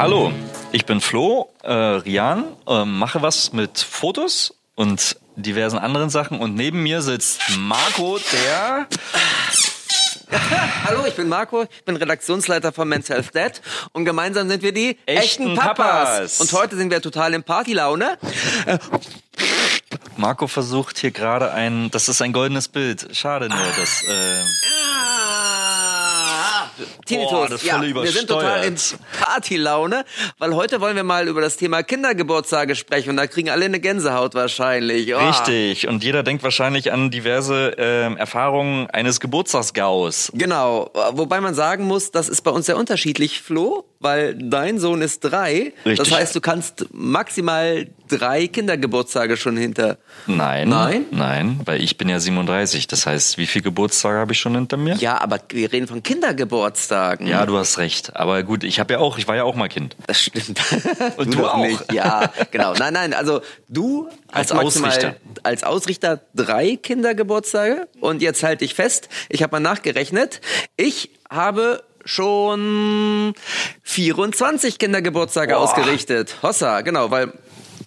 Hallo, ich bin Flo, äh, Rian, äh, mache was mit Fotos und diversen anderen Sachen und neben mir sitzt Marco, der Hallo, ich bin Marco, ich bin Redaktionsleiter von Men's Health Dad und gemeinsam sind wir die Echten Papas. Und heute sind wir total in Partylaune. Marco versucht hier gerade ein, das ist ein goldenes Bild. Schade nur, dass äh, Tinnitus. Boah, das ja, wir sind total in. Partylaune, weil heute wollen wir mal über das Thema Kindergeburtstage sprechen und da kriegen alle eine Gänsehaut wahrscheinlich. Oh. richtig und jeder denkt wahrscheinlich an diverse ähm, Erfahrungen eines Geburtstagsgaus. Genau, wobei man sagen muss, das ist bei uns sehr unterschiedlich, Flo, weil dein Sohn ist drei. Richtig. Das heißt, du kannst maximal drei Kindergeburtstage schon hinter. Nein, Nein? nein, weil ich bin ja 37. Das heißt, wie viele Geburtstage habe ich schon hinter mir? Ja, aber wir reden von Kindergeburtstagen. Ja, du hast recht. Aber gut, ich habe ja auch, ich war ja auch mal Kind. Das stimmt. Und du doch auch. Nicht. Ja, genau. Nein, nein, also du Als Ausrichter. als Ausrichter drei Kindergeburtstage und jetzt halte ich fest, ich habe mal nachgerechnet, ich habe schon 24 Kindergeburtstage Boah. ausgerichtet. Hossa, genau, weil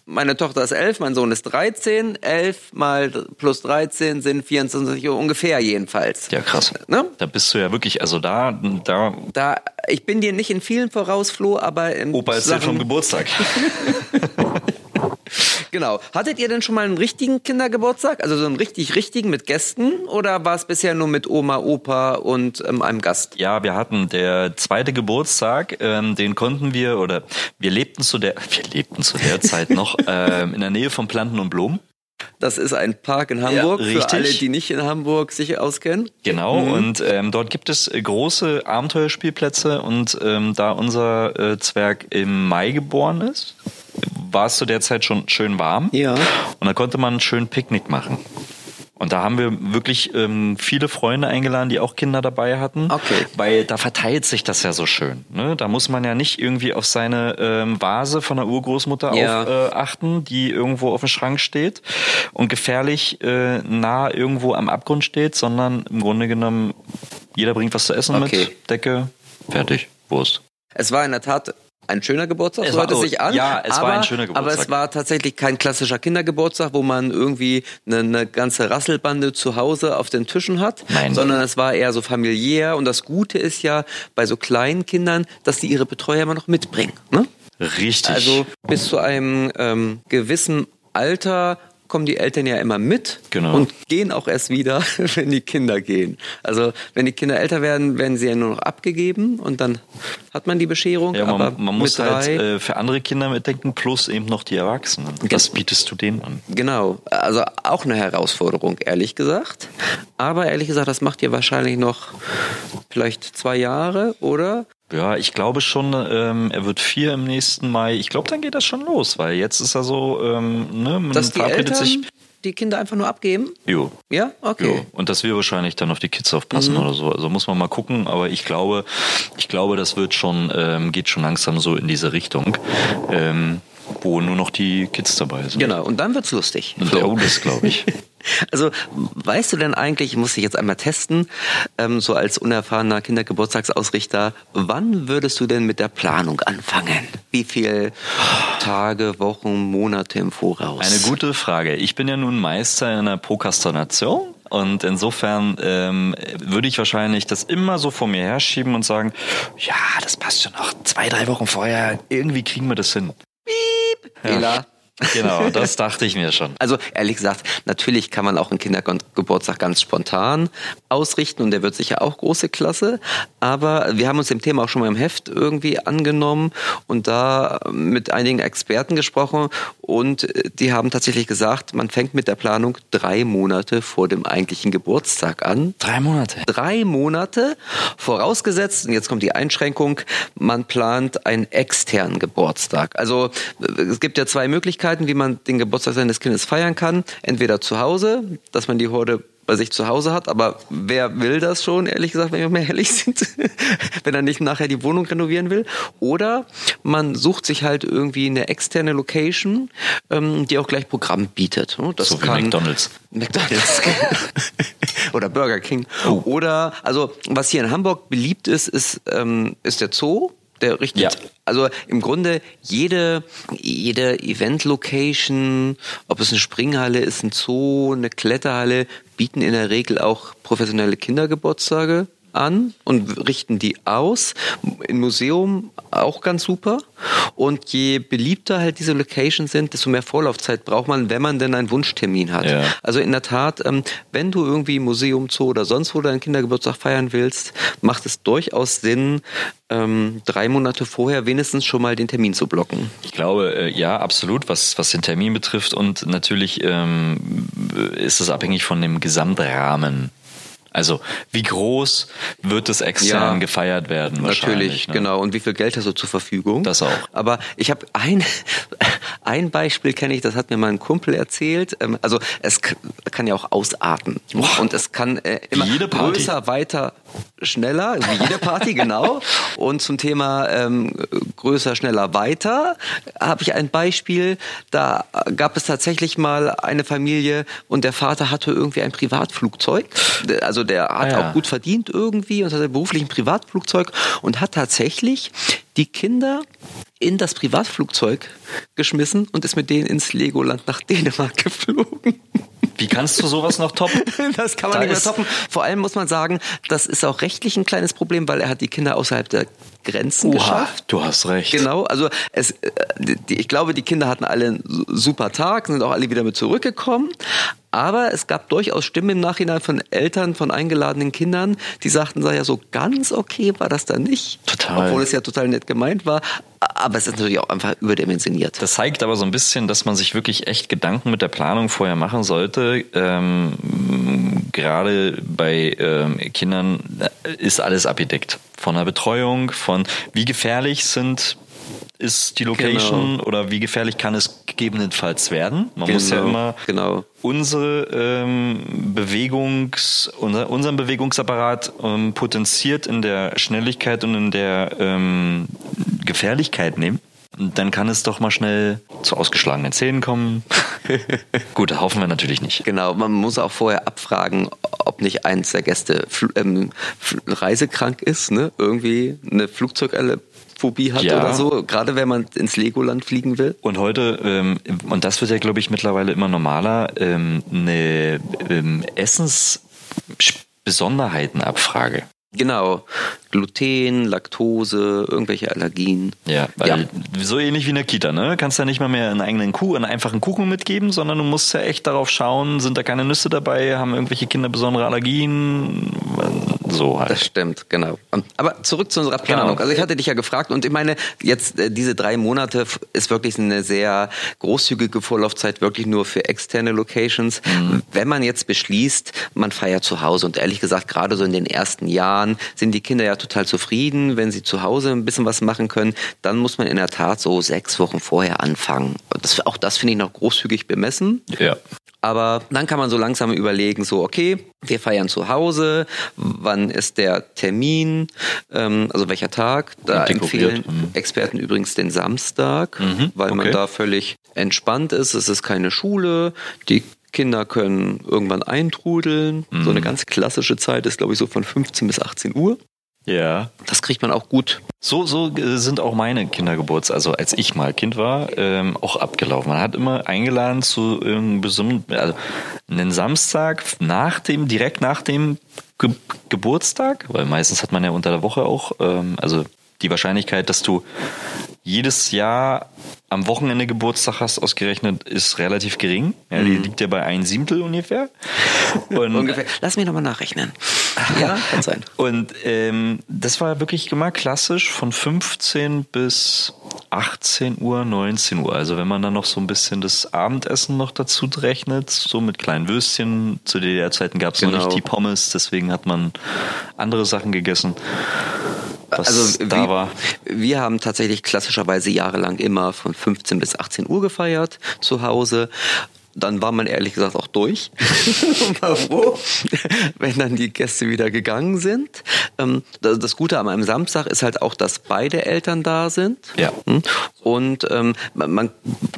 meine Tochter ist elf, mein Sohn ist 13. Elf mal plus 13 sind 24 ungefähr jedenfalls. Ja, krass. Ne? Da bist du ja wirklich, also da, da Da, ich bin dir nicht in vielen voraus, Flo, aber in Opa erzählt Sachen- vom Geburtstag. Genau. Hattet ihr denn schon mal einen richtigen Kindergeburtstag? Also so einen richtig richtigen mit Gästen? Oder war es bisher nur mit Oma, Opa und ähm, einem Gast? Ja, wir hatten der zweite Geburtstag, ähm, den konnten wir oder wir lebten zu der, wir lebten zu der Zeit noch ähm, in der Nähe von Planten und Blumen. Das ist ein Park in Hamburg, Ja, für richtig. alle, die nicht in Hamburg sich auskennen. Genau, und ähm, dort gibt es große Abenteuerspielplätze und ähm, da unser äh, Zwerg im Mai geboren ist, war es zu der Zeit schon schön warm. Ja. Und da konnte man schön Picknick machen. Und da haben wir wirklich ähm, viele Freunde eingeladen, die auch Kinder dabei hatten. Okay. Weil da verteilt sich das ja so schön. Ne? Da muss man ja nicht irgendwie auf seine ähm, Vase von der Urgroßmutter Ja. auf, äh, achten, die irgendwo auf dem Schrank steht und gefährlich äh, nah irgendwo am Abgrund steht, sondern im Grunde genommen, jeder bringt was zu essen Okay. mit, Decke, fertig, Wurst. Es war in der Tat ein schöner Geburtstag, Es so war- hört es sich an. ja, es war aber, ein schöner Aber Geburtstag. es war tatsächlich kein klassischer Kindergeburtstag, wo man irgendwie eine, eine ganze Rasselbande zu Hause auf den Tischen hat, Nein. sondern es war eher so familiär. Und das Gute ist ja bei so kleinen Kindern, dass die ihre Betreuer immer noch mitbringen. Ne? Richtig. Also bis zu einem ähm, gewissen Alter kommen die Eltern ja immer mit Genau. und gehen auch erst wieder, wenn die Kinder gehen. Also wenn die Kinder älter werden, werden sie ja nur noch abgegeben und dann hat man die Bescherung. Ja, aber man, man muss halt äh, für andere Kinder mitdenken, plus eben noch die Erwachsenen. Das bietest du denen an. Genau, also auch eine Herausforderung, ehrlich gesagt. Aber ehrlich gesagt, das macht ihr wahrscheinlich noch vielleicht zwei Jahre, oder? Ja, ich glaube schon, ähm, er wird vier im nächsten Mai. Ich glaube, dann geht das schon los, weil jetzt ist er so, ähm, ne, man Dass die Eltern sich. die Kinder einfach nur abgeben? Jo. Ja, okay. Jo. Und dass wir wahrscheinlich dann auf die Kids aufpassen oder so. Also muss man mal gucken. Aber ich glaube, ich glaube, das wird schon, ähm, geht schon langsam so in diese Richtung, ähm, wo nur noch die Kids dabei sind. Genau, und dann wird's lustig. Und der das glaube ich. Also, weißt du denn eigentlich, ich muss dich jetzt einmal testen, ähm, so als unerfahrener Kindergeburtstagsausrichter, wann würdest du denn mit der Planung anfangen? Wie viel Tage, Wochen, Monate im Voraus? Eine gute Frage. Ich bin ja nun Meister in der Prokrastination. Und insofern ähm, würde ich wahrscheinlich das immer so vor mir herschieben und sagen, ja, das passt schon noch zwei, drei Wochen vorher. Irgendwie kriegen wir das hin. Fehler. Genau, das dachte ich mir schon. Also ehrlich gesagt, natürlich kann man auch einen Kindergeburtstag ganz spontan ausrichten und der wird sicher auch große Klasse. Aber wir haben uns dem Thema auch schon mal im Heft irgendwie angenommen und da mit einigen Experten gesprochen und die haben tatsächlich gesagt, man fängt mit der Planung drei Monate vor dem eigentlichen Geburtstag an. Drei Monate. Drei Monate, vorausgesetzt, und jetzt kommt die Einschränkung, man plant einen externen Geburtstag. Also es gibt ja zwei Möglichkeiten, wie man den Geburtstag seines Kindes feiern kann. Entweder zu Hause, dass man die Horde bei sich zu Hause hat, aber wer will das schon, ehrlich gesagt, wenn wir mal ehrlich sind, wenn er nicht nachher die Wohnung renovieren will. Oder man sucht sich halt irgendwie eine externe Location, ähm, die auch gleich Programm bietet. Das So wie kann McDonald's. McDonalds. oder Burger King. Oder, also, was hier in Hamburg beliebt ist, ist, ähm, ist der Zoo. Der richtet, Ja. also im Grunde jede, jede Event-Location, ob es eine Springhalle ist, ein Zoo, eine Kletterhalle, bieten in der Regel auch professionelle Kindergeburtstage an und richten die aus. Im Museum auch ganz super. Und je beliebter halt diese Locations sind, desto mehr Vorlaufzeit braucht man, wenn man denn einen Wunschtermin hat. Ja. Also in der Tat, ähm, wenn du irgendwie im Museum, Zoo oder sonst wo deinen Kindergeburtstag feiern willst, macht es durchaus Sinn, ähm, drei Monate vorher wenigstens schon mal den Termin zu blocken. Ich glaube, äh, ja, absolut, was, was den Termin betrifft. Und natürlich ähm, ist es abhängig von dem Gesamtrahmen. Also, wie groß wird es extern Ja. gefeiert werden? Natürlich, ne? genau. Und wie viel Geld hast du zur Verfügung? Das auch. Aber ich habe ein, ein Beispiel kenne ich, das hat mir mal ein Kumpel erzählt. Ähm, Also es kann ja auch ausarten. Und es kann äh, immer größer, weiter, schneller, wie jede Party, genau. Und zum Thema ähm, größer, schneller, weiter habe ich ein Beispiel. Da gab es tatsächlich mal eine Familie und der Vater hatte irgendwie ein Privatflugzeug. Also der hat Ah, ja. auch gut verdient irgendwie und hatte beruflich ein Privatflugzeug und hat tatsächlich die Kinder in das Privatflugzeug geschmissen und ist mit denen ins Legoland nach Dänemark geflogen. Wie kannst du sowas noch toppen? Das kann man Da nicht mehr toppen. Vor allem muss man sagen, das ist auch rechtlich ein kleines Problem, weil er hat die Kinder außerhalb der Grenzen geschafft. du hast recht. Genau, also es, äh, die, ich glaube, die Kinder hatten alle einen su- super Tag, sind auch alle wieder mit zurückgekommen. Aber es gab durchaus Stimmen im Nachhinein von Eltern von eingeladenen Kindern, die sagten, sei ja so ganz okay war das da nicht. Total. Obwohl es ja total nett gemeint war. Aber es ist natürlich auch einfach überdimensioniert. Das zeigt aber so ein bisschen, dass man sich wirklich echt Gedanken mit der Planung vorher machen sollte. Ähm, gerade bei ähm, Kindern ist alles abgedeckt. Von der Betreuung, von wie gefährlich sind ist die Location oder wie gefährlich kann es gegebenenfalls werden. Man muss ja Genau, immer genau. unsere ähm, Bewegungs, unser, unseren Bewegungsapparat ähm, potenziert in der Schnelligkeit und in der ähm, Gefährlichkeit nehmen. Dann kann es doch mal schnell zu ausgeschlagenen Zähnen kommen. Gut, hoffen wir natürlich nicht. Genau, man muss auch vorher abfragen, ob nicht eins der Gäste ähm, reisekrank ist, ne? irgendwie eine Flugzeugphobie hat Ja. oder so, gerade wenn man ins Legoland fliegen will. Und heute, ähm, und das wird ja, glaube ich, mittlerweile immer normaler, ähm, eine ähm, Essensbesonderheitenabfrage. Genau, Gluten, Laktose, irgendwelche Allergien. Ja, weil Ja. so ähnlich wie in der Kita, ne? Kannst ja nicht mal mehr einen eigenen Kuh, einen einfachen Kuchen mitgeben, sondern du musst ja echt darauf schauen, sind da keine Nüsse dabei, haben irgendwelche Kinder besondere Allergien, so halt. Das stimmt, genau. Aber zurück zu unserer Planung. Genau. Also ich hatte dich ja gefragt und ich meine, jetzt äh, diese drei Monate ist wirklich eine sehr großzügige Vorlaufzeit, wirklich nur für externe Locations. Mhm. Wenn man jetzt beschließt, man feiert zu Hause und ehrlich gesagt, gerade so in den ersten Jahren sind die Kinder ja total zufrieden, wenn sie zu Hause ein bisschen was machen können, dann muss man in der Tat so sechs Wochen vorher anfangen. Das, auch das finde ich noch großzügig bemessen. Ja. Aber dann kann man so langsam überlegen, so, okay, wir feiern zu Hause, wann ist der Termin, ähm, also welcher Tag? Da empfehlen mhm. Experten übrigens den Samstag, Mhm, weil man okay. da völlig entspannt ist. Es ist keine Schule, die Kinder können irgendwann eintrudeln. So Mhm. eine ganz klassische Zeit ist, glaube ich, so von 15 bis 18 Uhr. Ja. Das kriegt man auch gut. So, so äh, sind auch meine Kindergeburts, also als ich mal Kind war, ähm, auch abgelaufen. Man hat immer eingeladen zu irgendeinem besonderen, also einen Samstag nach dem, direkt nach dem Ge Geburtstag, weil meistens hat man ja unter der Woche auch, ähm, also die Wahrscheinlichkeit, dass du jedes Jahr am Wochenende Geburtstag hast, ausgerechnet, ist relativ gering. Ja, die liegt ja bei ein Siebtel ungefähr. Und Ungefähr. Lass mich nochmal nachrechnen. Ja, kann sein. und ähm, das war wirklich immer klassisch von 15 bis 18 Uhr, 19 Uhr. Also wenn man dann noch so ein bisschen das Abendessen noch dazu rechnet, so mit kleinen Würstchen. Zu DDR-Zeiten gab es noch Genau. nicht die Pommes, deswegen hat man andere Sachen gegessen. Was also da wir, war. wir haben tatsächlich klassischerweise jahrelang immer von 15 bis 18 Uhr gefeiert zu Hause. Dann war man ehrlich gesagt auch durch. Und war froh, wenn dann die Gäste wieder gegangen sind. Ähm, Das Gute an einem Samstag ist halt auch, dass beide Eltern da sind. Ja. Hm? Und ähm, man, man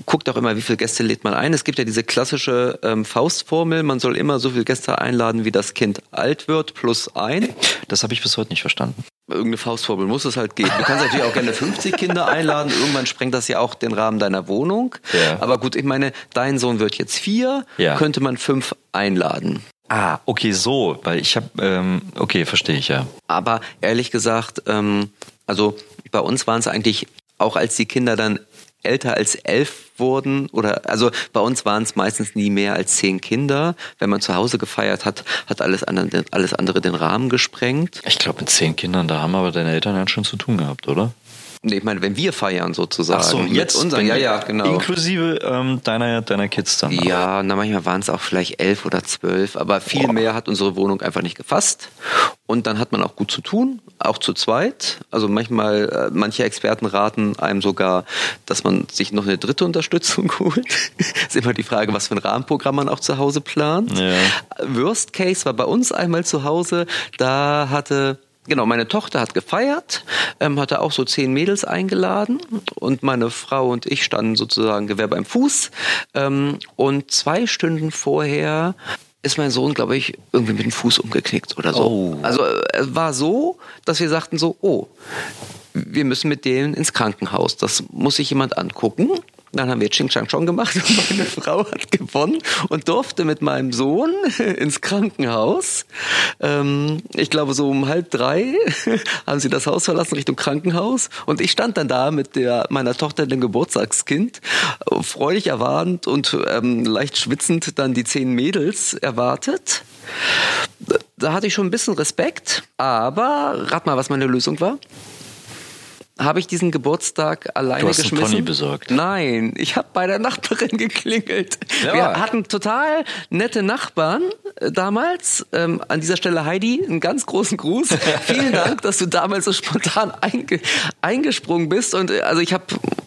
guckt auch immer, wie viele Gäste lädt man ein. Es gibt ja diese klassische ähm, Faustformel, man soll immer so viele Gäste einladen, wie das Kind alt wird, plus ein. Das habe ich bis heute nicht verstanden. Irgendeine Faustformel muss es halt geben. Du kannst natürlich auch gerne 50 Kinder einladen. Irgendwann sprengt das ja auch den Rahmen deiner Wohnung. Ja. Aber gut, ich meine, dein Sohn wird jetzt vier, Ja. könnte man fünf einladen. Ah, okay, so, weil ich habe, ähm, okay, verstehe ich ja. Aber ehrlich gesagt, ähm, also bei uns waren es eigentlich, auch als die Kinder dann älter als elf wurden, oder also bei uns waren es meistens nie mehr als zehn Kinder. Wenn man zu Hause gefeiert hat, hat alles andere, alles andere den Rahmen gesprengt. Ich glaube, mit zehn Kindern, da haben aber deine Eltern ja schon zu tun gehabt, oder? Nee, ich meine, wenn wir feiern sozusagen. mit unseren, wenn- ja, ja, genau. Inklusive ähm, deiner, deiner Kids dann. Ja, na manchmal waren es auch vielleicht elf oder zwölf, aber viel mehr hat unsere Wohnung einfach nicht gefasst. Und dann hat man auch gut zu tun, auch zu zweit. Also manchmal, äh, manche Experten raten einem sogar, dass man sich noch eine dritte Unterstützung holt. ist immer die Frage, was für ein Rahmenprogramm man auch zu Hause plant. Ja. Worst Case war bei uns einmal zu Hause, da hatte Genau, meine Tochter hat gefeiert, ähm, hatte auch so zehn Mädels eingeladen und meine Frau und ich standen sozusagen Gewehr beim Fuß. Ähm, und zwei Stunden vorher ist mein Sohn, glaube ich, irgendwie mit dem Fuß umgeknickt oder so. Oh. Also äh, es war so, dass wir sagten so, oh, wir müssen mit denen ins Krankenhaus. Das muss sich jemand angucken. Dann haben wir Ching Chang Chong gemacht und meine Frau hat gewonnen und durfte mit meinem Sohn ins Krankenhaus. Ähm, ich glaube, so um halb drei haben sie das Haus verlassen Richtung Krankenhaus und ich stand dann da mit der, meiner Tochter, dem Geburtstagskind, freudig erwartend und ähm, leicht schwitzend dann die zehn Mädels erwartet. Da hatte ich schon ein bisschen Respekt, aber rat mal, was meine Lösung war habe ich diesen Geburtstag alleine Du hast einen geschmissen. Pony besorgt. Nein, ich habe bei der Nachbarin geklingelt. Ja. Wir hatten total nette Nachbarn äh, damals. Ähm, an dieser Stelle Heidi, einen ganz großen Gruß. Vielen Dank, dass du damals so spontan einge eingesprungen bist. Und äh, also ich habe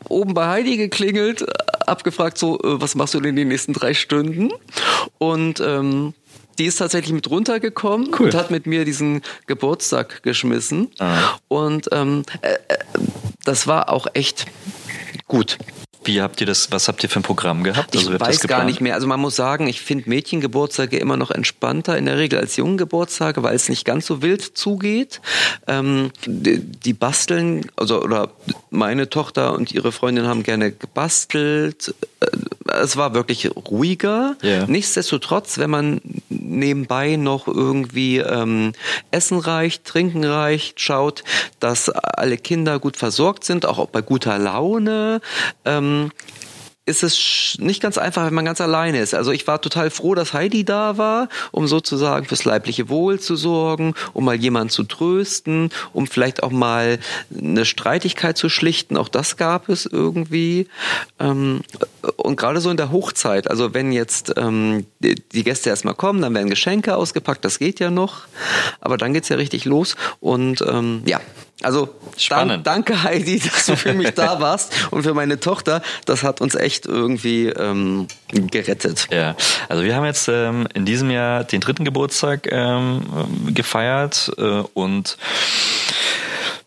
oben bei Heidi geklingelt, äh, abgefragt so, was machst du denn die nächsten drei Stunden? Und ähm, die ist tatsächlich mit runtergekommen Cool. und hat mit mir diesen Geburtstag geschmissen. Ah. Und ähm, äh, äh, das war auch echt gut. Wie habt ihr das, was habt ihr für ein Programm gehabt? Ich Also, weiß gar nicht mehr. Also man muss sagen, ich finde Mädchengeburtstage immer noch entspannter in der Regel als Jungengeburtstage, weil es nicht ganz so wild zugeht. Ähm, die, die basteln, also oder meine Tochter und ihre Freundin haben gerne gebastelt. Äh, Es war wirklich ruhiger. Ja. Nichtsdestotrotz, wenn man nebenbei noch irgendwie ähm, Essen reicht, Trinken reicht, schaut, dass alle Kinder gut versorgt sind, auch bei guter Laune, ähm, ähm, ist es nicht ganz einfach, wenn man ganz alleine ist. Also ich war total froh, dass Heidi da war, um sozusagen fürs leibliche Wohl zu sorgen, um mal jemanden zu trösten, um vielleicht auch mal eine Streitigkeit zu schlichten. Auch das gab es irgendwie. Ähm, und gerade so in der Hochzeit, also wenn jetzt ähm, die, Gäste erstmal kommen, dann werden Geschenke ausgepackt, das geht ja noch. Aber dann geht's ja richtig los. Und ähm, ja, also Spannend. Dank, danke Heidi, dass du für mich da warst und für meine Tochter. Das hat uns echt irgendwie ähm, gerettet. Ja, also wir haben jetzt ähm, in diesem Jahr den dritten Geburtstag ähm, ähm, gefeiert äh, und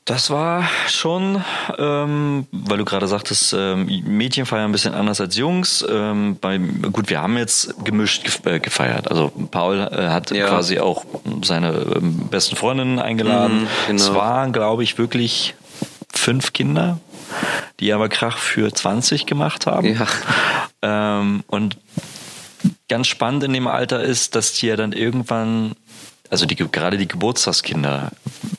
das war schon, ähm, weil du gerade sagtest, ähm, Mädchen feiern ein bisschen anders als Jungs. Ähm, bei, gut, wir haben jetzt gemischt äh, gefeiert. Also Paul äh, hat Ja. quasi auch seine ähm, besten Freundinnen eingeladen. Mhm, genau. Es waren, glaube ich, wirklich fünf Kinder, die aber Krach für 20 gemacht haben. Ja. Ähm, und ganz spannend in dem Alter ist, dass die ja dann irgendwann, also die, gerade die Geburtstagskinder,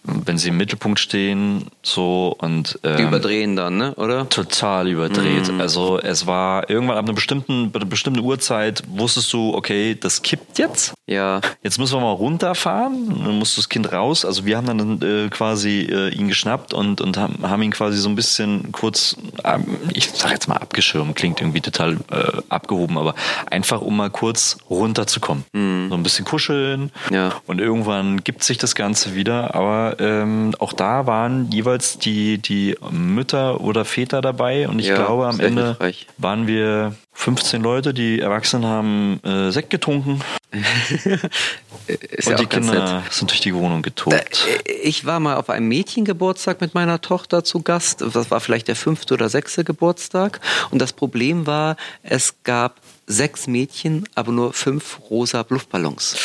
wenn sie im Mittelpunkt stehen, so und ähm, Die überdrehen dann, ne? Oder? total überdreht. Mhm. Also es war irgendwann ab einer bestimmten, einer bestimmten Uhrzeit wusstest du, okay, das kippt jetzt. Ja. Jetzt müssen wir mal runterfahren. Dann muss das Kind raus. Also wir haben dann äh, quasi äh, ihn geschnappt und, und haben, haben ihn quasi so ein bisschen kurz, ähm, ich sag jetzt mal abgeschirmt, klingt irgendwie total äh, abgehoben, aber einfach um mal kurz runterzukommen. So ein bisschen kuscheln. Ja. Und irgendwann gibt sich das Ganze wieder. Aber ähm, auch da waren jeweils die, die Mütter oder Väter dabei. Und ich Ja, glaube, am Ende hilfreich. waren wir 15 Leute, die Erwachsenen haben äh, Sekt getrunken. Und ja die Kinder nett. sind durch die Wohnung getobt. Ich war mal auf einem Mädchengeburtstag mit meiner Tochter zu Gast. Das war vielleicht der fünfte oder sechste Geburtstag. Und das Problem war, es gab sechs Mädchen, aber nur fünf rosa Luftballons.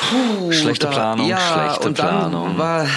Puh, schlechte da- Planung, ja, schlechte und dann Planung. war äh,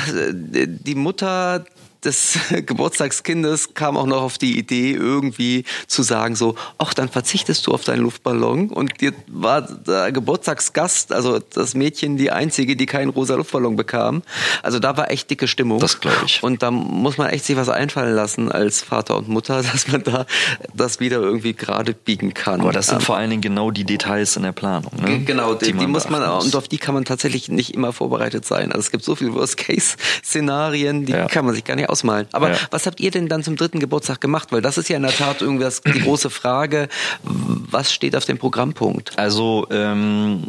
die Mutter des Geburtstagskindes kam auch noch auf die Idee, irgendwie zu sagen so, ach, dann verzichtest du auf deinen Luftballon. Und dir war der Geburtstagsgast, also das Mädchen, die einzige, die keinen rosa Luftballon bekam. Also da war echt dicke Stimmung. Das glaub ich. Und da muss man echt sich was einfallen lassen als Vater und Mutter, dass man da das wieder irgendwie gerade biegen kann. Aber das sind Ähm, vor allen Dingen genau die Details in der Planung. Ne? Genau, die, die, muss man, beachten und auf die kann man tatsächlich nicht immer vorbereitet sein. Also es gibt so viele Worst-Case-Szenarien, die Ja. kann man sich gar nicht ausmalen. Aber Ja. was habt ihr denn dann zum dritten Geburtstag gemacht? Weil das ist ja in der Tat irgendwie das, die große Frage, was steht auf dem Programmpunkt? Also ähm,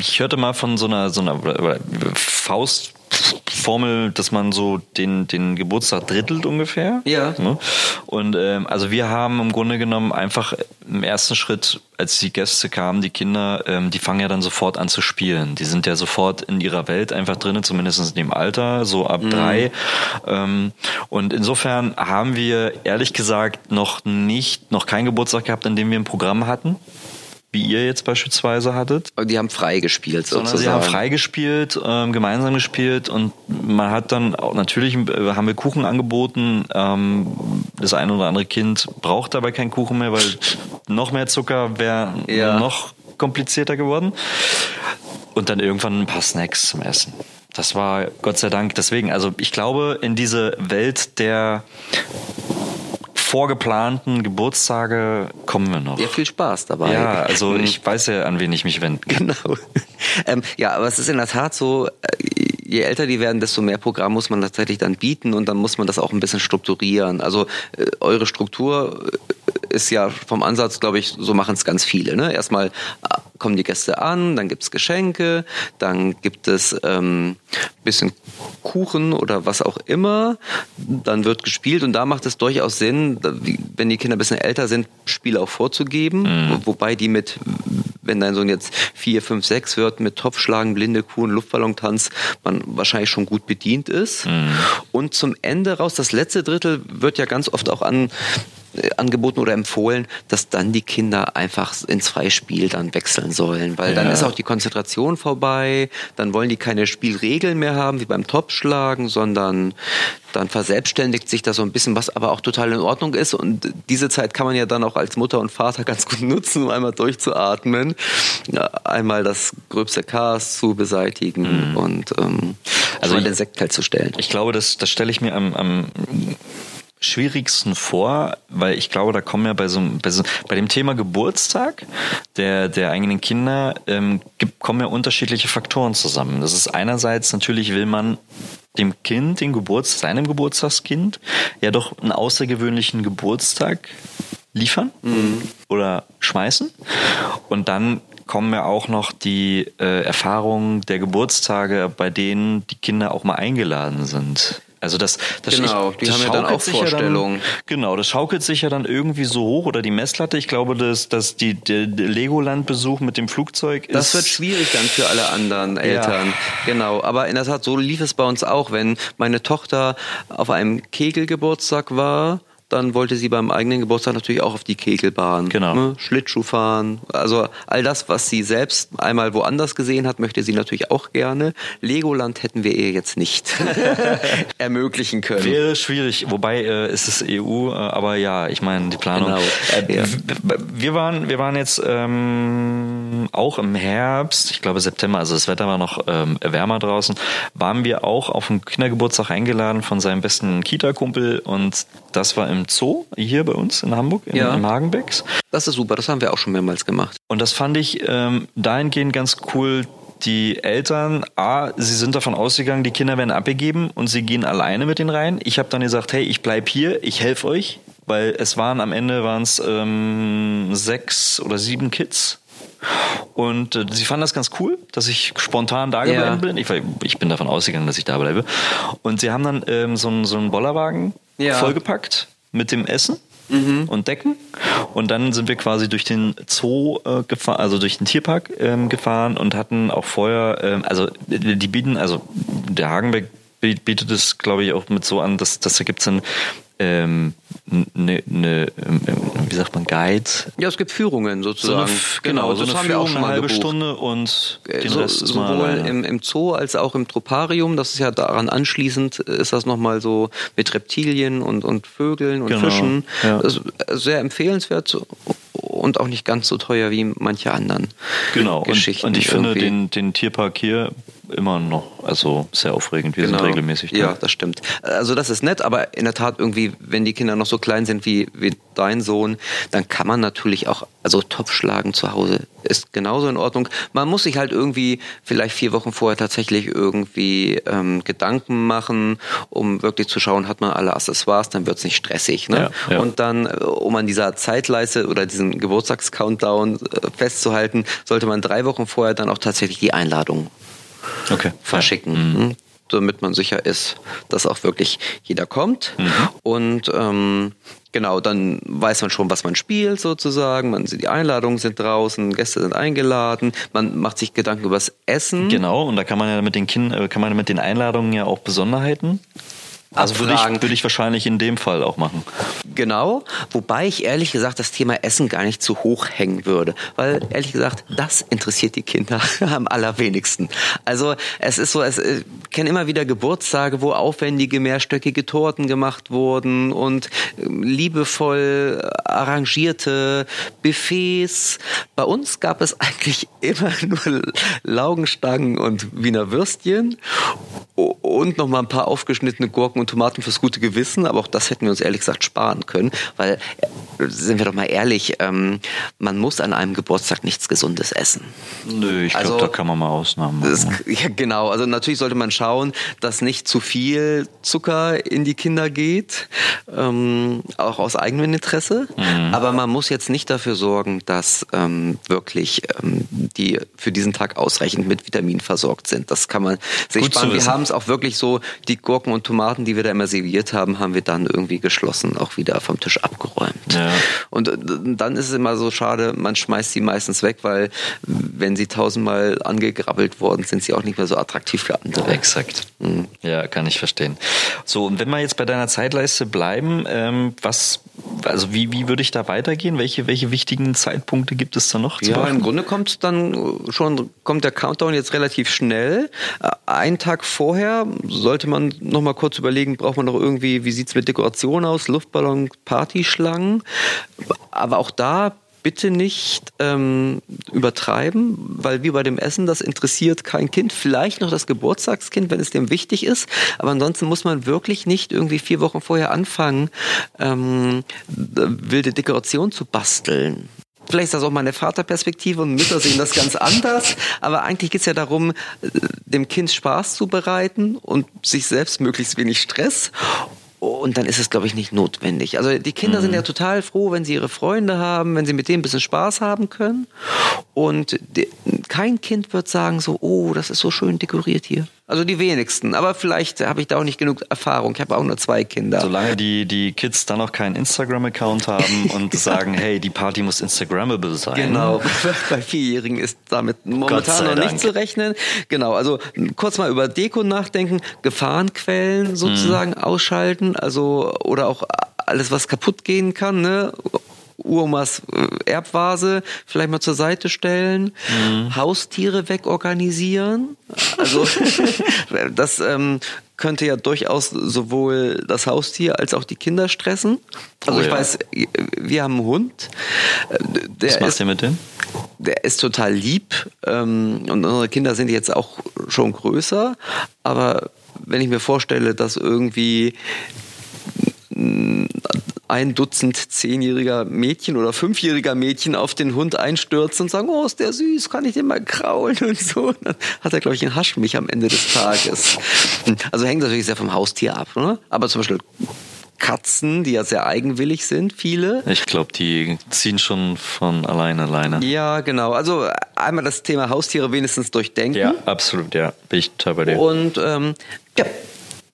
ich hörte mal von so einer so einer Faustformel, dass man so den den Geburtstag drittelt ungefähr. Ja. Ne? Und ähm, also wir haben im Grunde genommen einfach im ersten Schritt, als die Gäste kamen, die Kinder, ähm, die fangen ja dann sofort an zu spielen. Die sind ja sofort in ihrer Welt einfach drinnen, zumindest in dem Alter, so ab drei. Ähm, und insofern haben wir ehrlich gesagt noch nicht, noch keinen Geburtstag gehabt, an dem wir ein Programm hatten. Wie ihr jetzt beispielsweise hattet. Die haben frei gespielt Sondern sozusagen. sie haben frei gespielt, ähm, gemeinsam gespielt und man hat dann auch natürlich äh, haben wir Kuchen angeboten. Ähm, das eine oder andere Kind braucht dabei keinen Kuchen mehr, weil noch mehr Zucker wäre Ja. noch komplizierter geworden. Und dann irgendwann ein paar Snacks zum Essen. Das war Gott sei Dank deswegen. Also ich glaube, in diese Welt der vorgeplanten Geburtstage kommen wir noch. Ja, viel Spaß dabei. Ja, also ich weiß ja, an wen ich mich wenden kann. Genau. ähm, ja, aber es ist in der Tat so, äh, je älter die werden, desto mehr Programm muss man tatsächlich dann bieten und dann muss man das auch ein bisschen strukturieren. Also äh, eure Struktur äh, ist ja vom Ansatz, glaube ich, so machen es ganz viele. Ne? Erstmal äh, kommen die Gäste an, dann gibt's Geschenke, dann gibt es ähm, bisschen Kuchen oder was auch immer, dann wird gespielt und da macht es durchaus Sinn, wenn die Kinder ein bisschen älter sind, Spiele auch vorzugeben, wo- wobei die mit wenn dein Sohn jetzt vier, fünf, sechs wird mit Topfschlagen, blinde Kuh und Luftballontanz, man wahrscheinlich schon gut bedient ist. Und zum Ende raus, das letzte Drittel wird ja ganz oft auch an angeboten oder empfohlen, dass dann die Kinder einfach ins Freispiel dann wechseln sollen, weil dann Ja. ist auch die Konzentration vorbei, dann wollen die keine Spielregeln mehr haben wie beim Topfschlagen, sondern dann verselbstständigt sich da so ein bisschen, was aber auch total in Ordnung ist und diese Zeit kann man ja dann auch als Mutter und Vater ganz gut nutzen, um einmal durchzuatmen, ja, einmal das gröbste Chaos zu beseitigen und ähm, also den Sekt kalt zu stellen. Ich glaube, das, das stelle ich mir am, am schwierigsten vor, weil ich glaube, da kommen ja bei so, bei, so bei dem Thema Geburtstag der, der eigenen Kinder ähm, gibt, kommen ja unterschiedliche Faktoren zusammen. Das ist einerseits natürlich will man dem Kind, den Geburts, seinem Geburtstagskind, ja doch einen außergewöhnlichen Geburtstag liefern oder schmeißen. Und dann kommen ja auch noch die äh, Erfahrungen der Geburtstage, bei denen die Kinder auch mal eingeladen sind. Also das, das Genau, die haben ja dann auch sich ja Vorstellungen. genau, das schaukelt sich ja dann irgendwie so hoch oder die Messlatte. Ich glaube, dass, dass die, der, Legoland-Besuch mit dem Flugzeug Das ist. wird schwierig dann für alle anderen Eltern. Genau. Aber in der Tat, so lief es bei uns auch. Wenn meine Tochter auf einem Kegelgeburtstag war, dann wollte sie beim eigenen Geburtstag natürlich auch auf die Kegelbahn. Genau. Ne? Schlittschuh fahren. Also all das, was sie selbst einmal woanders gesehen hat, möchte sie natürlich auch gerne. Legoland hätten wir ihr jetzt nicht ermöglichen können. Wäre schwierig, wobei äh, es ist EU, äh, aber ja, ich meine die Planung. Genau, Äh, ja. Wir waren, wir waren jetzt ähm, auch im Herbst, ich glaube September, also das Wetter war noch ähm, wärmer draußen, waren wir auch auf einen Kindergeburtstag eingeladen von seinem besten Kita-Kumpel und das war im Zoo hier bei uns in Hamburg, in, Ja. im Hagenbecks. Das ist super, das haben wir auch schon mehrmals gemacht. Und das fand ich ähm, dahingehend ganz cool. Die Eltern, A, sie sind davon ausgegangen, die Kinder werden abgegeben und sie gehen alleine mit den rein. Ich habe dann gesagt, hey, ich bleib hier, ich helfe euch, weil es waren am Ende waren es ähm, sechs oder sieben Kids. Und äh, sie fanden das ganz cool, dass ich spontan da geblieben Ja. bin. Ich, ich bin davon ausgegangen, dass ich da bleibe. Und sie haben dann ähm, so, einen, so einen Bollerwagen Ja. vollgepackt mit dem Essen und Decken. Und dann sind wir quasi durch den Zoo äh, gefahren, also durch den Tierpark ähm, gefahren und hatten auch vorher, ähm, also die die bieten, also der Hagenbeck biet- bietet es, glaube ich, auch mit so an, dass, dass da gibt's dann ähm, ne, ne, ähm, wie sagt man, Guide? Ja, es gibt Führungen sozusagen. So eine, genau, so das eine haben wir auch Führung, schon eine halbe gebucht. Stunde und den so, Rest ist sowohl im, im Zoo als auch im Troparium. Das ist ja daran anschließend, ist das nochmal so mit Reptilien und, und Vögeln und Genau, Fischen. ja. Sehr empfehlenswert und auch nicht ganz so teuer wie manche anderen Genau, und, Geschichten. und ich finde irgendwie. den, den Tierpark hier immer noch also sehr aufregend. Wir Genau. sind regelmäßig da. Ja, das stimmt. Also das ist nett, aber in der Tat irgendwie, wenn die Kinder noch so klein sind wie, wie dein Sohn, dann kann man natürlich auch, also Topf schlagen zu Hause ist genauso in Ordnung. Man muss sich halt irgendwie vielleicht vier Wochen vorher tatsächlich irgendwie ähm, Gedanken machen, um wirklich zu schauen, hat man alle Accessoires, dann wird's nicht stressig. Ne? Ja, ja. Und dann, äh, um an dieser Zeitleiste oder diesen Geburtstagscountdown äh, festzuhalten, sollte man drei Wochen vorher dann auch tatsächlich die Einladung Okay. verschicken, hm, damit man sicher ist, dass auch wirklich jeder kommt. Und ähm, genau, dann weiß man schon, was man spielt sozusagen. Man die Einladungen sind draußen, Gäste sind eingeladen. Man macht sich Gedanken übers Essen. Genau, und da kann man ja mit den Kindern, äh, kann man mit den Einladungen ja auch Besonderheiten. Also würde ich, würde ich wahrscheinlich in dem Fall auch machen. Genau, wobei ich ehrlich gesagt das Thema Essen gar nicht zu hoch hängen würde, weil ehrlich gesagt, das interessiert die Kinder am allerwenigsten. Also es ist so, es äh, ich kenne immer wieder Geburtstage, wo aufwendige mehrstöckige Torten gemacht wurden und ähm, liebevoll arrangierte Buffets. Bei uns gab es eigentlich immer nur Laugenstangen und Wiener Würstchen und noch mal ein paar aufgeschnittene Gurken und Tomaten fürs gute Gewissen, aber auch das hätten wir uns ehrlich gesagt sparen können, weil, äh, sind wir doch mal ehrlich, ähm, man muss an einem Geburtstag nichts Gesundes essen. Nö, ich glaube, Also- da kann man mal Ausnahmen machen. Das, ja, genau. Also natürlich sollte man schauen, dass nicht zu viel Zucker in die Kinder geht, ähm, auch aus eigenem Interesse. Mhm. Aber man muss jetzt nicht dafür sorgen, dass ähm, wirklich ähm, die für diesen Tag ausreichend mit Vitamin versorgt sind. Das kann man sich Gut sparen. Wir haben es auch wirklich so, die Gurken und Tomaten, die wir da immer serviert haben, haben wir dann irgendwie geschlossen auch wieder vom Tisch abgeräumt. Ja. Und äh, dann ist es immer so schade, man schmeißt sie meistens weg, weil wenn sie tausendmal angegrabbelt worden sind, sie auch nicht mehr so attraktiv für andere. Exakt. Ja, kann ich verstehen. So, und wenn wir jetzt bei deiner Zeitleiste bleiben, ähm, was, also wie, wie würde ich da weitergehen? Welche, welche wichtigen Zeitpunkte gibt es da noch Ja, im? Grunde kommt dann schon, kommt der Countdown jetzt relativ schnell. Äh, Einen Tag vorher sollte man noch mal kurz überlegen, braucht man noch irgendwie, wie sieht's mit Dekoration aus, Luftballon, Partyschlangen. Aber auch da bitte nicht ähm, übertreiben, weil wie bei dem Essen, das interessiert kein Kind, vielleicht noch das Geburtstagskind, wenn es dem wichtig ist, aber ansonsten muss man wirklich nicht irgendwie vier Wochen vorher anfangen, ähm, wilde Dekoration zu basteln. Vielleicht ist das auch meine Vaterperspektive und Mütter sehen das ganz anders. Aber eigentlich geht es ja darum, äh, dem Kind Spaß zu bereiten und sich selbst möglichst wenig Stress. Und dann ist es, glaube ich, nicht notwendig. Also die Kinder sind ja total froh, wenn sie ihre Freunde haben, wenn sie mit denen ein bisschen Spaß haben können. Und kein Kind wird sagen so, oh, das ist so schön dekoriert hier. Also die wenigsten. Aber vielleicht habe ich da auch nicht genug Erfahrung. Ich habe auch nur zwei Kinder. Solange die, die Kids dann noch keinen Instagram-Account haben und sagen, hey, die Party muss Instagrammable sein. Genau, bei Vierjährigen ist damit momentan noch nicht Dank. zu rechnen. Genau, also kurz mal über Deko nachdenken, Gefahrenquellen sozusagen ausschalten, also oder auch alles, was kaputt gehen kann, ne? Uromas äh, Erbvase vielleicht mal zur Seite stellen, Haustiere wegorganisieren. Also das ähm, könnte ja durchaus sowohl das Haustier als auch die Kinder stressen. Also Oh ich ja. weiß, wir haben einen Hund. äh, Der Was macht ihr mit denen? der ist total lieb ähm, und unsere Kinder sind jetzt auch schon größer, aber wenn ich mir vorstelle, dass irgendwie ein Dutzend zehnjähriger Mädchen oder fünfjähriger Mädchen auf den Hund einstürzen und sagen, oh, ist der süß, kann ich den mal kraulen und so. Dann hat er, glaube ich, einen Haschmich am Ende des Tages. Also hängt natürlich sehr vom Haustier ab. Ne? Aber zum Beispiel Katzen, die ja sehr eigenwillig sind, viele. Ich glaube, die ziehen schon von alleine alleine. Ja, genau. Also einmal das Thema Haustiere wenigstens durchdenken. Ja, absolut, ja. Bin ich total bei dir. Und ähm, ja,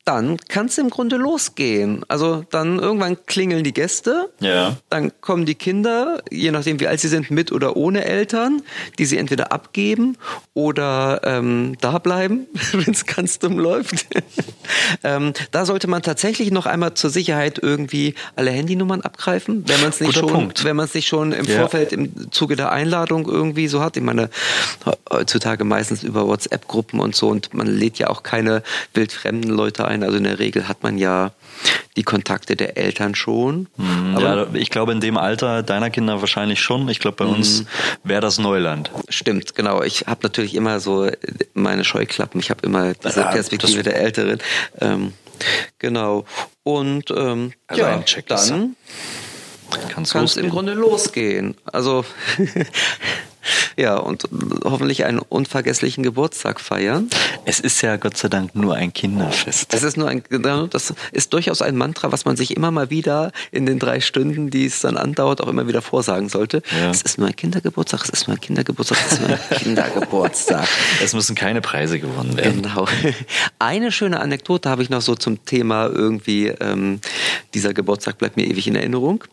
dann kann es im Grunde losgehen. Also dann irgendwann klingeln die Gäste, Ja. dann kommen die Kinder, je nachdem wie alt sie sind, mit oder ohne Eltern, die sie entweder abgeben oder ähm, da bleiben, wenn es ganz dumm läuft. ähm, da sollte man tatsächlich noch einmal zur Sicherheit irgendwie alle Handynummern abgreifen, wenn man es nicht Guter schon, Punkt. wenn man es nicht schon im Ja. Vorfeld im Zuge der Einladung irgendwie so hat. Ich meine, heutzutage meistens über WhatsApp-Gruppen und so und man lädt ja auch keine wildfremden Leute ein. Also in der Regel hat man ja die Kontakte der Eltern schon. Aber ja, ich glaube, in dem Alter deiner Kinder wahrscheinlich schon. Ich glaube, bei uns wäre das Neuland. Stimmt, genau. Ich habe natürlich immer so meine Scheuklappen. Ich habe immer diese Ja, Perspektive der Älteren. Ähm, genau. Und ähm, Also ja, ein dann kann es im. Grunde losgehen. Also ja, und hoffentlich einen unvergesslichen Geburtstag feiern. Es ist ja Gott sei Dank nur ein Kinderfest. Das ist nur ein, das ist durchaus ein Mantra, was man sich immer mal wieder in den drei Stunden, die es dann andauert, auch immer wieder vorsagen sollte. Ja. Es ist nur ein Kindergeburtstag, es ist nur ein Kindergeburtstag, es ist nur ein Kindergeburtstag. Es müssen keine Preise gewonnen werden. Genau. Eine schöne Anekdote habe ich noch so zum Thema irgendwie, ähm, dieser Geburtstag bleibt mir ewig in Erinnerung.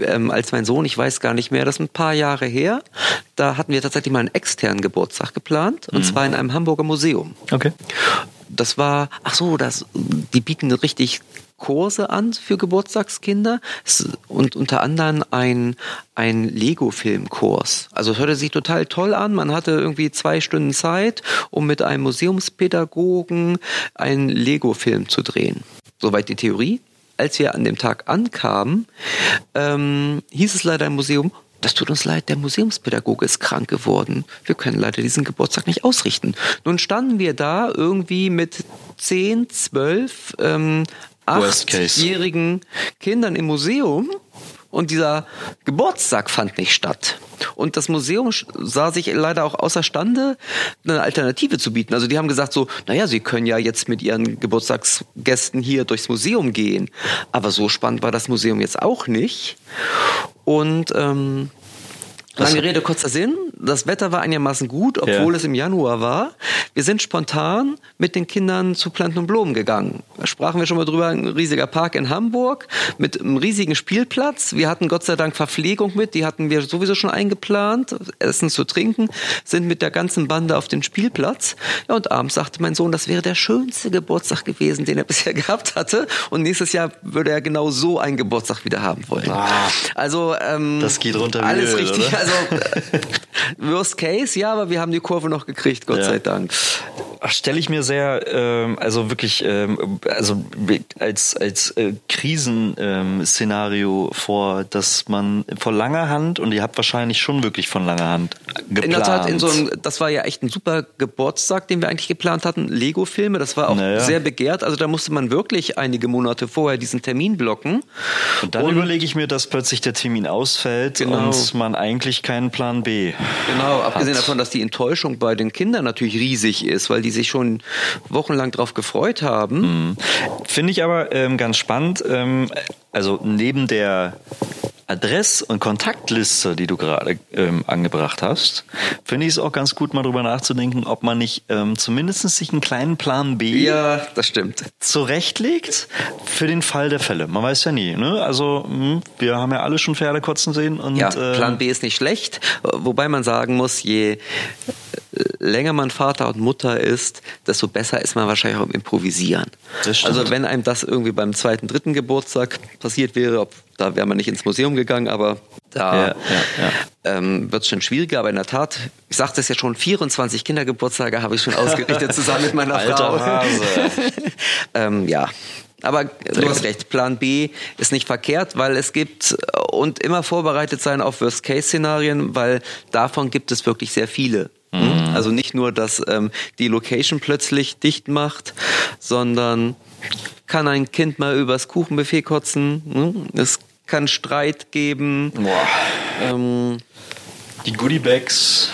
Ähm, als mein Sohn, ich weiß gar nicht mehr, das ist ein paar Jahre her, da hatten wir tatsächlich mal einen externen Geburtstag geplant, und zwar in einem Hamburger Museum. Okay. Das war, ach so, das, die bieten richtig Kurse an für Geburtstagskinder und unter anderem ein, ein Lego-Filmkurs. Also es hörte sich total toll an. Man hatte irgendwie zwei Stunden Zeit, um mit einem Museumspädagogen einen Lego-Film zu drehen. Soweit die Theorie. Als wir an dem Tag ankamen, ähm, hieß es leider im Museum, das tut uns leid, der Museumspädagoge ist krank geworden. Wir können leider diesen Geburtstag nicht ausrichten. Nun standen wir da irgendwie mit 10, 12, ähm, achtjährigen Kindern im Museum und dieser Geburtstag fand nicht statt. Und das Museum sah sich leider auch außerstande, eine Alternative zu bieten. Also die haben gesagt so, naja, sie können ja jetzt mit ihren Geburtstagsgästen hier durchs Museum gehen. Aber so spannend war das Museum jetzt auch nicht. Und ähm, Lange Rede, kurzer Sinn. Das Wetter war einigermaßen gut, obwohl Ja. es im Januar war. Wir sind spontan mit den Kindern zu Planten und Blumen gegangen. Da sprachen wir schon mal drüber. Ein riesiger Park in Hamburg mit einem riesigen Spielplatz. Wir hatten Gott sei Dank Verpflegung mit. Die hatten wir sowieso schon eingeplant. Essen zu trinken. Sind mit der ganzen Bande auf den Spielplatz. Ja, und abends sagte mein Sohn, das wäre der schönste Geburtstag gewesen, den er bisher gehabt hatte. Und nächstes Jahr würde er genau so einen Geburtstag wieder haben wollen. Also, ähm, Das geht runter wie Alles Öl, richtig. oder? Also, Worst Case, ja, aber wir haben die Kurve noch gekriegt, Gott Ja. sei Dank. Stelle ich mir sehr, ähm, also wirklich, ähm, also als, als äh, Krisenszenario vor, dass man vor langer Hand, und ihr habt wahrscheinlich schon wirklich von langer Hand geplant. In der Tat, in so einem, das war ja echt ein super Geburtstag, den wir eigentlich geplant hatten. Lego-Filme, das war auch Naja. sehr begehrt. Also da musste man wirklich einige Monate vorher diesen Termin blocken. und dann überlege ich mir, dass plötzlich der Termin ausfällt Genau. und man eigentlich keinen Plan B. Genau, abgesehen hat. davon, dass die Enttäuschung bei den Kindern natürlich riesig ist, weil die sich schon wochenlang drauf gefreut haben. Finde ich aber ähm, ganz spannend. Ähm, also neben der Adress- und Kontaktliste, die du gerade ähm, angebracht hast, finde ich es auch ganz gut, mal drüber nachzudenken, ob man nicht ähm, zumindest sich einen kleinen Plan B Ja, das stimmt. zurechtlegt für den Fall der Fälle. Man weiß ja nie. Ne? Also mh, wir haben ja alle schon Pferde kotzen sehen und Ja, äh, Plan B ist nicht schlecht, wobei man sagen muss, je länger man Vater und Mutter ist, desto besser ist man wahrscheinlich auch im Improvisieren. Also wenn einem das irgendwie beim zweiten, dritten Geburtstag passiert wäre, ob, da wäre man nicht ins Museum gegangen, aber da Ja, ja, ja. ähm, wird es schon schwieriger. Aber in der Tat, ich sagte es ja schon, 24 Kindergeburtstage habe ich schon ausgerichtet zusammen mit meiner Alter Frau. Hase. ähm, ja. Aber du hast recht, Plan B ist nicht verkehrt, weil es gibt äh, und immer vorbereitet sein auf Worst-Case-Szenarien, weil davon gibt es wirklich sehr viele. Hm? Also nicht nur, dass ähm, die Location plötzlich dicht macht, sondern kann ein Kind mal übers Kuchenbuffet kotzen. Hm? Es kann Streit geben. Boah. Ähm, Die Goodiebags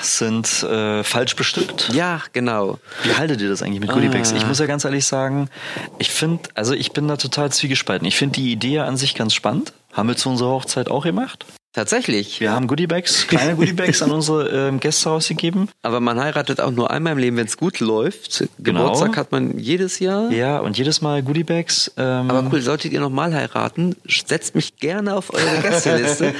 sind äh, falsch bestückt. ja, genau. Wie haltet ihr das eigentlich mit Goodiebags? Ich muss ja ganz ehrlich sagen, ich finde, also ich bin da total zwiegespalten. Ich finde die Idee an sich ganz spannend. Haben wir zu unserer Hochzeit auch gemacht. Tatsächlich. Wir haben Goodiebags, kleine Goodiebags an unsere ähm, Gäste rausgegeben. Aber man heiratet auch nur einmal im Leben, wenn es gut läuft. Genau. Geburtstag hat man jedes Jahr. Ja, und jedes Mal Goodiebags. Ähm, Aber cool, solltet ihr nochmal heiraten, setzt mich gerne auf eure Gästeliste.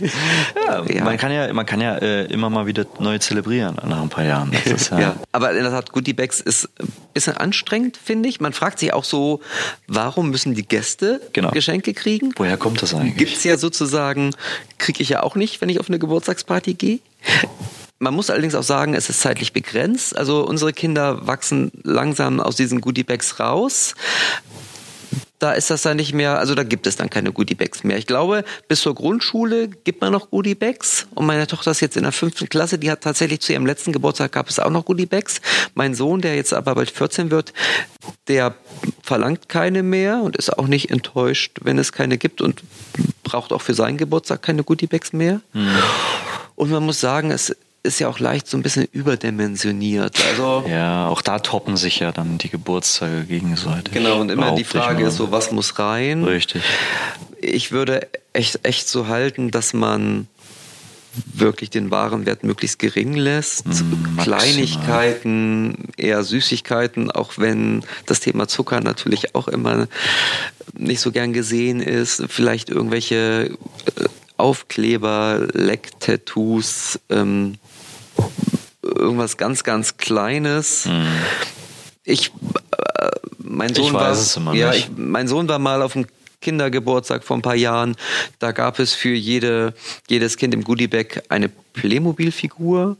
ja, Ja. Man kann ja, man kann ja äh, immer mal wieder neu zelebrieren nach ein paar Jahren. Ist ja, ja. Aber in der Tat, Goodiebags ist ein bisschen anstrengend, finde ich. Man fragt sich auch so, warum müssen die Gäste Genau. Geschenke kriegen? Woher kommt das eigentlich? Gibt's ja sozusagen, kriege ich ja auch nicht, wenn ich auf eine Geburtstagsparty gehe. Man muss allerdings auch sagen, es ist zeitlich begrenzt. Also unsere Kinder wachsen langsam aus diesen Goodiebags raus. Da ist das dann nicht mehr, also da gibt es dann keine Goodiebags mehr. Ich glaube, bis zur Grundschule gibt man noch Goodiebags. Und meine Tochter ist jetzt in der fünften Klasse, die hat tatsächlich zu ihrem letzten Geburtstag gab es auch noch Goodiebags. Mein Sohn, der jetzt aber bald 14 wird, der verlangt keine mehr und ist auch nicht enttäuscht, wenn es keine gibt und braucht auch für seinen Geburtstag keine Goodiebags mehr. Und man muss sagen, es ist ja auch leicht so ein bisschen überdimensioniert. Also Ja, auch da toppen sich ja dann die Geburtstage gegenseitig. genau und immer die Frage ist so, was muss rein? Richtig. Ich würde echt echt so halten, dass man wirklich den Warenwert möglichst gering lässt. maximal. Kleinigkeiten, eher Süßigkeiten, auch wenn das Thema Zucker natürlich auch immer nicht so gern gesehen ist. Vielleicht irgendwelche äh, Aufkleber, Leck-Tattoos, ähm, irgendwas ganz, ganz Kleines. Ich, äh, mein Mhm. Ich Sohn weiß war, ja. Ich, mein Sohn war mal auf dem Kindergeburtstag vor ein paar Jahren. Da gab es für jede, jedes Kind im Goodiebag eine Playmobil-Figur,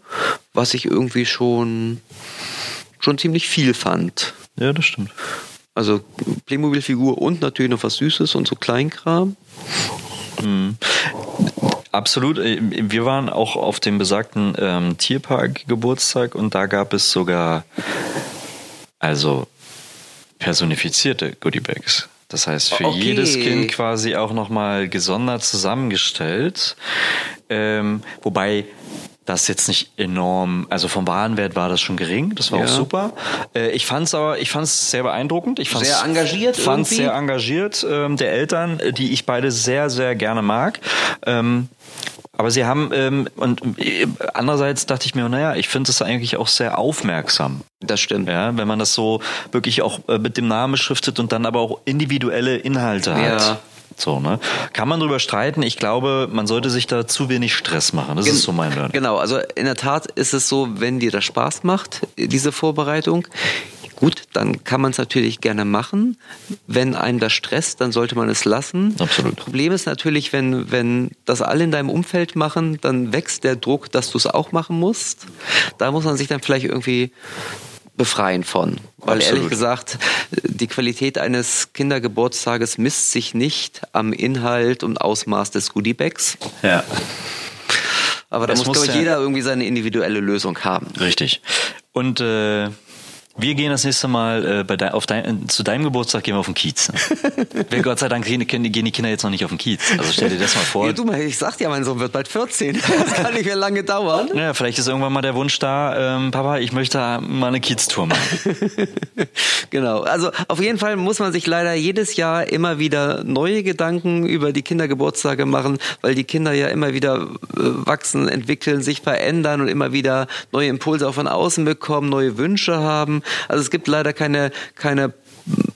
was ich irgendwie schon, schon ziemlich viel fand. Ja, das stimmt. Also Playmobil-Figur und natürlich noch was Süßes und so Kleinkram. Absolut. Äh, Wir waren auch auf dem besagten ähm, Tierpark-Geburtstag und da gab es sogar also personifizierte Goodiebags. Das heißt, für Okay. jedes Kind quasi auch nochmal gesondert zusammengestellt. Ähm, wobei das jetzt nicht enorm, also vom Warenwert war das schon gering, das war Ja. auch super. Äh, ich fand es aber, ich fand es sehr beeindruckend. Ich fand's, Sehr engagiert Fand irgendwie? sehr engagiert ähm, der Eltern, äh, die ich beide sehr, sehr gerne mag. Ähm, aber sie haben, ähm, und äh, andererseits dachte ich mir, naja, ich finde es eigentlich auch sehr aufmerksam. Das stimmt. Ja, wenn man das so wirklich auch äh, mit dem Namen beschriftet und dann aber auch individuelle Inhalte hat. So, ne? Kann man drüber streiten. Ich glaube, man sollte sich da zu wenig Stress machen. Das ist so mein Learning. Genau, also in der Tat ist es so, wenn dir das Spaß macht, diese Vorbereitung, gut, dann kann man es natürlich gerne machen. Wenn einem das stresst, dann sollte man es lassen. Absolut. Problem ist natürlich, wenn, wenn das alle in deinem Umfeld machen, dann wächst der Druck, dass du es auch machen musst. Da muss man sich dann vielleicht irgendwie befreien von. Weil Absolut. ehrlich gesagt, die Qualität eines Kindergeburtstages misst sich nicht am Inhalt und Ausmaß des Goodiebags. Ja. Aber da muss, muss glaube ich, ja- jeder irgendwie seine individuelle Lösung haben. Richtig. Und äh, wir gehen das nächste Mal äh, bei dein, auf dein, zu deinem Geburtstag gehen wir auf den Kiez. Ne? Gott sei Dank gehen, gehen die Kinder jetzt noch nicht auf den Kiez. Also stell dir das mal vor. Ja, du, mal, ich sag dir, mein Sohn wird bald 14. Das kann nicht mehr lange dauern. Ja, vielleicht ist irgendwann mal der Wunsch da, ähm, Papa, ich möchte mal eine Kiez-Tour machen. Genau. Also auf jeden Fall muss man sich leider jedes Jahr immer wieder neue Gedanken über die Kindergeburtstage machen, weil die Kinder ja immer wieder äh, wachsen, entwickeln, sich verändern und immer wieder neue Impulse auch von außen bekommen, neue Wünsche haben. Also es gibt leider keine, keine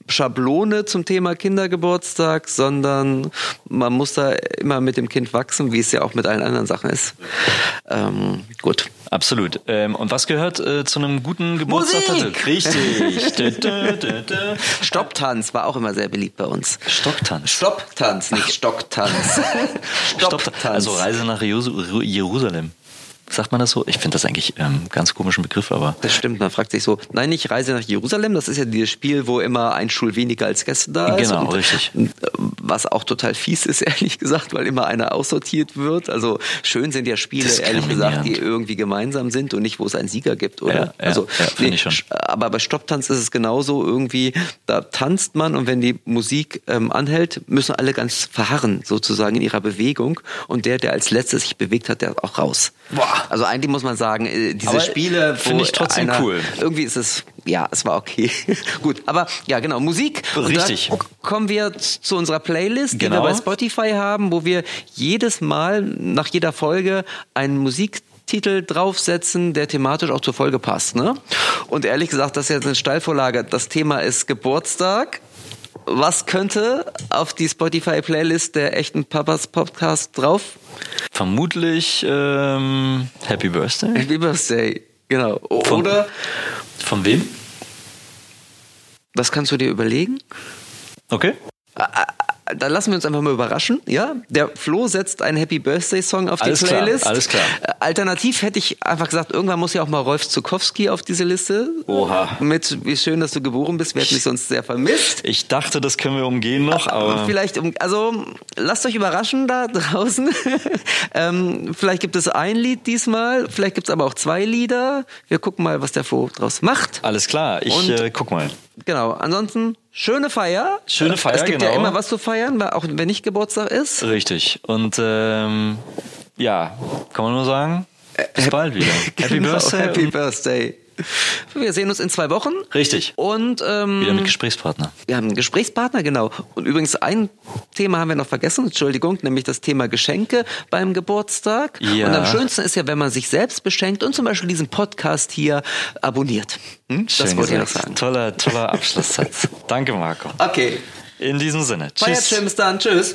Schablone zum Thema Kindergeburtstag, sondern man muss da immer mit dem Kind wachsen, wie es ja auch mit allen anderen Sachen ist. Ähm, gut. Absolut. Ähm, und was gehört äh, zu einem guten Geburtstag? Musik! Richtig. Dö, dö, dö. Stopptanz war auch immer sehr beliebt bei uns. Stocktanz. Stopptanz, nicht Stocktanz. Stopp. Also Reise nach Jeru- Jerusalem. Sagt man das so? Ich finde das eigentlich ähm, ganz komischen Begriff, aber Das stimmt, man fragt sich so, nein, nicht Reise nach Jerusalem, das ist ja dieses Spiel, wo immer ein Schul weniger als Gäste da ist. Genau, richtig. äh, Was auch total fies ist, ehrlich gesagt, weil immer einer aussortiert wird. Also schön sind ja Spiele, ehrlich gesagt, die irgendwie gemeinsam sind und nicht, wo es einen Sieger gibt, oder? Ja, ja, also, ja, finde ich schon. sch- Aber bei Stopptanz ist es genauso irgendwie, da tanzt man und wenn die Musik ähm, anhält, müssen alle ganz verharren, sozusagen in ihrer Bewegung und der, der als letztes sich bewegt hat, der auch raus. Boah. Also eigentlich muss man sagen, äh, diese Aber Spiele, finde ich trotzdem einer, cool. Irgendwie ist es ja, es war okay. Gut, aber ja, genau, Musik. Richtig. kommen wir zu unserer Playlist, die Genau. wir bei Spotify haben, wo wir jedes Mal nach jeder Folge einen Musiktitel draufsetzen, der thematisch auch zur Folge passt. Ne? Und ehrlich gesagt, das ist jetzt eine Steilvorlage. Das Thema ist Geburtstag. Was könnte auf die Spotify-Playlist der echten Papas Podcast drauf? Vermutlich ähm, Happy Birthday. Happy Birthday. Genau. Von- Oder, Von wem? das kannst du dir überlegen? Okay. Dann lassen wir uns einfach mal überraschen. Ja, der Flo setzt einen Happy Birthday Song auf die Alles klar, Playlist. alles klar. Äh, Alternativ hätte ich einfach gesagt, irgendwann muss ja auch mal Rolf Zukowski auf diese Liste. Oha. Mit wie schön, dass du geboren bist. Wir hätten dich sonst sehr vermisst. Ich dachte, das können wir umgehen noch, aber Vielleicht, um- also lasst euch überraschen da draußen. ähm, vielleicht gibt es ein Lied diesmal, vielleicht gibt es aber auch zwei Lieder. Wir gucken mal, was der Flo draus macht. alles klar. Ich Und- äh, guck mal. Genau. Ansonsten schöne Feier. Schöne Feier, Es gibt ja genau. immer was zu feiern, weil auch wenn nicht Geburtstag ist. Richtig. Und ähm, ja, kann man nur sagen, bis bald wieder. Happy Genau, Birthday. Happy Birthday. Wir sehen uns in zwei Wochen. Richtig. Und ähm, Wieder mit Gesprächspartner. wir haben einen Gesprächspartner, genau. Und übrigens ein Thema haben wir noch vergessen, Entschuldigung, nämlich das Thema Geschenke beim Geburtstag. Ja. Und am schönsten ist ja, wenn man sich selbst beschenkt und zum Beispiel diesen Podcast hier abonniert. Hm? Das Schön wollte ich noch gesagt. sagen. Toller, toller Abschlusssatz. Danke, Marco. Okay. In diesem Sinne. Feiert Tschüss. schön, bis dann. Tschüss.